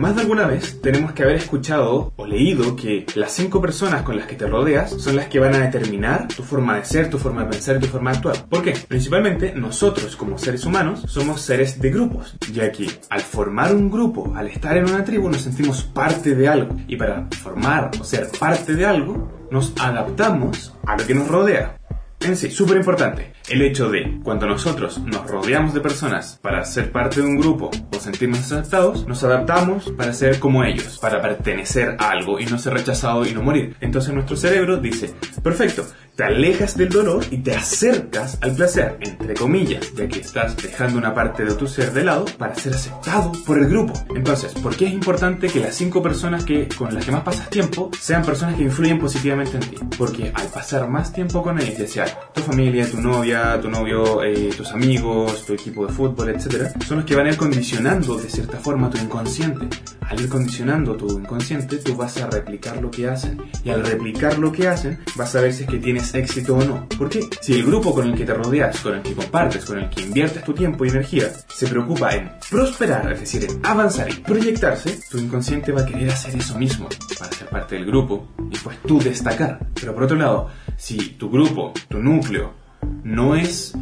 Más de alguna vez tenemos que haber escuchado o leído que las cinco personas con las que te rodeas son las que van a determinar tu forma de ser, tu forma de pensar tu forma de actuar. ¿Por qué? Principalmente nosotros como seres humanos somos seres de grupos, ya que al formar un grupo, al estar en una tribu, nos sentimos parte de algo. Y para formar o ser parte de algo, nos adaptamos a lo que nos rodea. En sí, súper importante, el hecho de cuando nosotros nos rodeamos de personas para ser parte de un grupo o sentirnos adaptados, nos adaptamos para ser como ellos, para pertenecer a algo y no ser rechazado y no morir. Entonces nuestro cerebro dice, perfecto, te alejas del dolor y te acercas al placer, entre comillas, ya que estás dejando una parte de tu ser de lado para ser aceptado por el grupo. Entonces, ¿por qué es importante que las cinco personas que, con las que más pasas tiempo sean personas que influyen positivamente en ti? Porque al pasar más tiempo con ellos, ya sea tu familia, tu novia, tu novio, eh, tus amigos, tu equipo de fútbol, etc., son los que van a ir condicionando de cierta forma tu inconsciente. Al ir condicionando tu inconsciente, tú vas a replicar lo que hacen. Y al replicar lo que hacen, vas a ver si es que tienes éxito o no. ¿Por qué? Si el grupo con el que te rodeas, con el que compartes, con el que inviertes tu tiempo y energía, se preocupa en prosperar, es decir, en avanzar y proyectarse, tu inconsciente va a querer hacer eso mismo para ser parte del grupo y pues tú destacar. Pero por otro lado, si tu grupo, tu núcleo, no es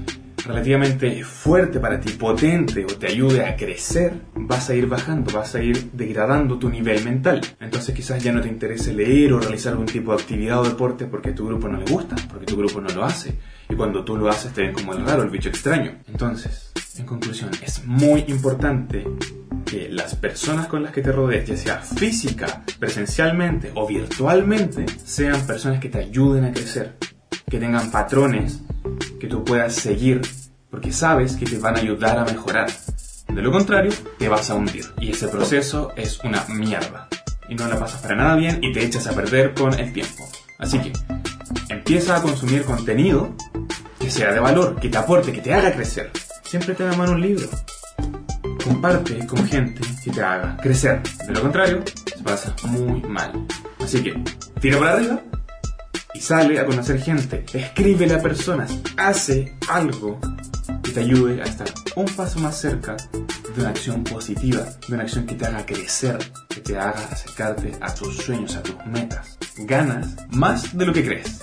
relativamente fuerte para ti, potente o te ayude a crecer, vas a ir bajando, vas a ir degradando tu nivel mental. Entonces quizás ya no te interese leer o realizar algún tipo de actividad o deporte porque tu grupo no le gusta, porque tu grupo no lo hace. Y cuando tú lo haces te ven como el raro, el bicho extraño. Entonces, en conclusión, es muy importante que las personas con las que te rodees, ya sea física, presencialmente o virtualmente, sean personas que te ayuden a crecer, que tengan patrones que tú puedas seguir, porque sabes que te van a ayudar a mejorar. De lo contrario, te vas a hundir. Y ese proceso es una mierda. Y no la pasas para nada bien y te echas a perder con el tiempo. Así que, empieza a consumir contenido que sea de valor, que te aporte, que te haga crecer. Siempre te da mano un libro. Comparte con gente que te haga crecer. De lo contrario, se pasa muy mal. Así que, tira para arriba y sale a conocer gente. Escríbele a personas. Hace algo que te ayude a estar un paso más cerca de una acción positiva, de una acción que te haga crecer, que te haga acercarte a tus sueños, a tus metas. Ganas más de lo que crees.